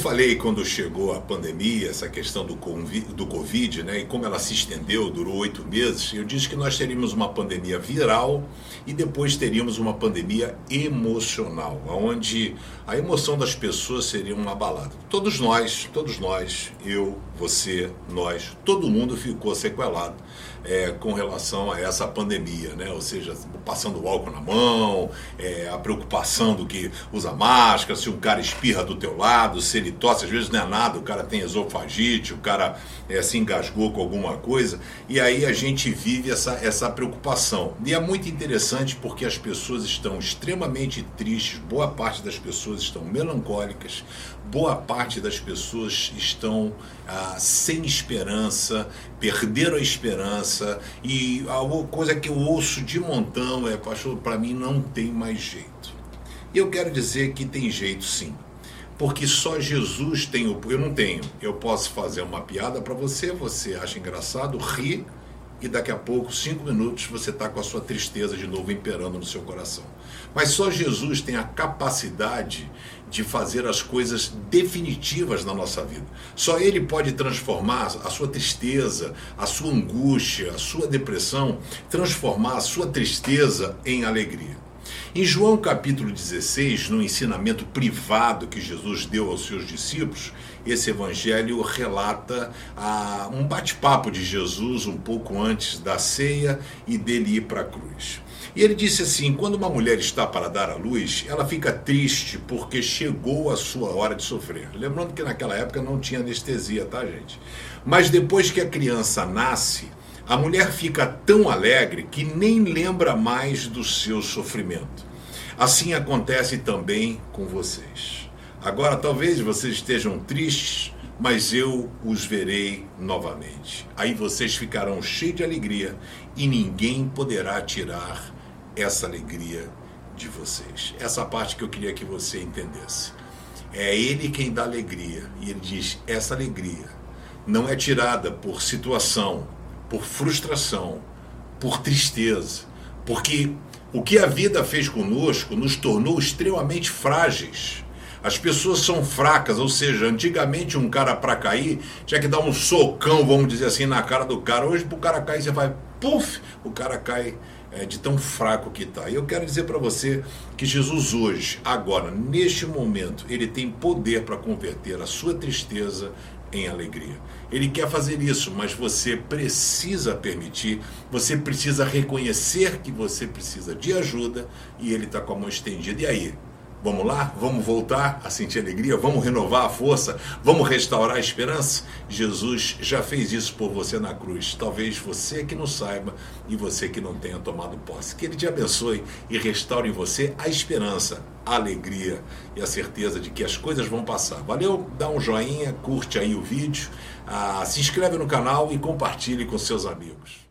falei quando chegou a pandemia, essa questão do, do Covid, né, e como ela se estendeu, durou oito meses, eu disse que nós teríamos uma pandemia viral e depois teríamos uma pandemia emocional, onde a emoção das pessoas seria uma balada. Todos nós, todos nós, eu, você, nós, todo mundo ficou sequelado é, com relação a essa pandemia, né? Ou seja, passando álcool na mão, é, a preocupação do que usa máscara, se um cara espirra do teu lado, se ele tosse, às vezes não é nada, o cara tem esofagite, o cara é, se engasgou com alguma coisa, e aí a gente vive essa, essa preocupação. E é muito interessante porque as pessoas estão extremamente tristes, boa parte das pessoas estão melancólicas, boa parte das pessoas estão ah, sem esperança, perderam a esperança, e a coisa que eu ouço de montão é, pastor, para mim não tem mais jeito. E eu quero dizer que tem jeito sim. Porque só Jesus tem o. Eu não tenho. Eu posso fazer uma piada para você, você acha engraçado, ri, e daqui a pouco, cinco minutos, você está com a sua tristeza de novo imperando no seu coração. Mas só Jesus tem a capacidade de fazer as coisas definitivas na nossa vida. Só Ele pode transformar a sua tristeza, a sua angústia, a sua depressão, transformar a sua tristeza em alegria. Em João capítulo 16, no ensinamento privado que Jesus deu aos seus discípulos, esse evangelho relata ah, um bate-papo de Jesus um pouco antes da ceia e dele ir para a cruz. E ele disse assim: quando uma mulher está para dar à luz, ela fica triste porque chegou a sua hora de sofrer. Lembrando que naquela época não tinha anestesia, tá, gente? Mas depois que a criança nasce, a mulher fica tão alegre que nem lembra mais do seu sofrimento. Assim acontece também com vocês. Agora, talvez vocês estejam tristes, mas eu os verei novamente. Aí vocês ficarão cheios de alegria e ninguém poderá tirar essa alegria de vocês. Essa parte que eu queria que você entendesse. É Ele quem dá alegria. E Ele diz: essa alegria não é tirada por situação, por frustração, por tristeza. Porque o que a vida fez conosco nos tornou extremamente frágeis. As pessoas são fracas, ou seja, antigamente um cara para cair tinha que dar um socão, vamos dizer assim, na cara do cara. Hoje, para o cara cair, você vai, puf, o cara cai é, de tão fraco que está. E eu quero dizer para você que Jesus hoje, agora, neste momento, ele tem poder para converter a sua tristeza em alegria. Ele quer fazer isso, mas você precisa permitir, você precisa reconhecer que você precisa de ajuda e ele está com a mão estendida. E aí? Vamos lá? Vamos voltar a sentir alegria? Vamos renovar a força? Vamos restaurar a esperança? Jesus já fez isso por você na cruz. Talvez você que não saiba e você que não tenha tomado posse. Que Ele te abençoe e restaure em você a esperança, alegria e a certeza de que as coisas vão passar. Valeu? Dá um joinha, curte aí o vídeo, ah, se inscreve no canal e compartilhe com seus amigos.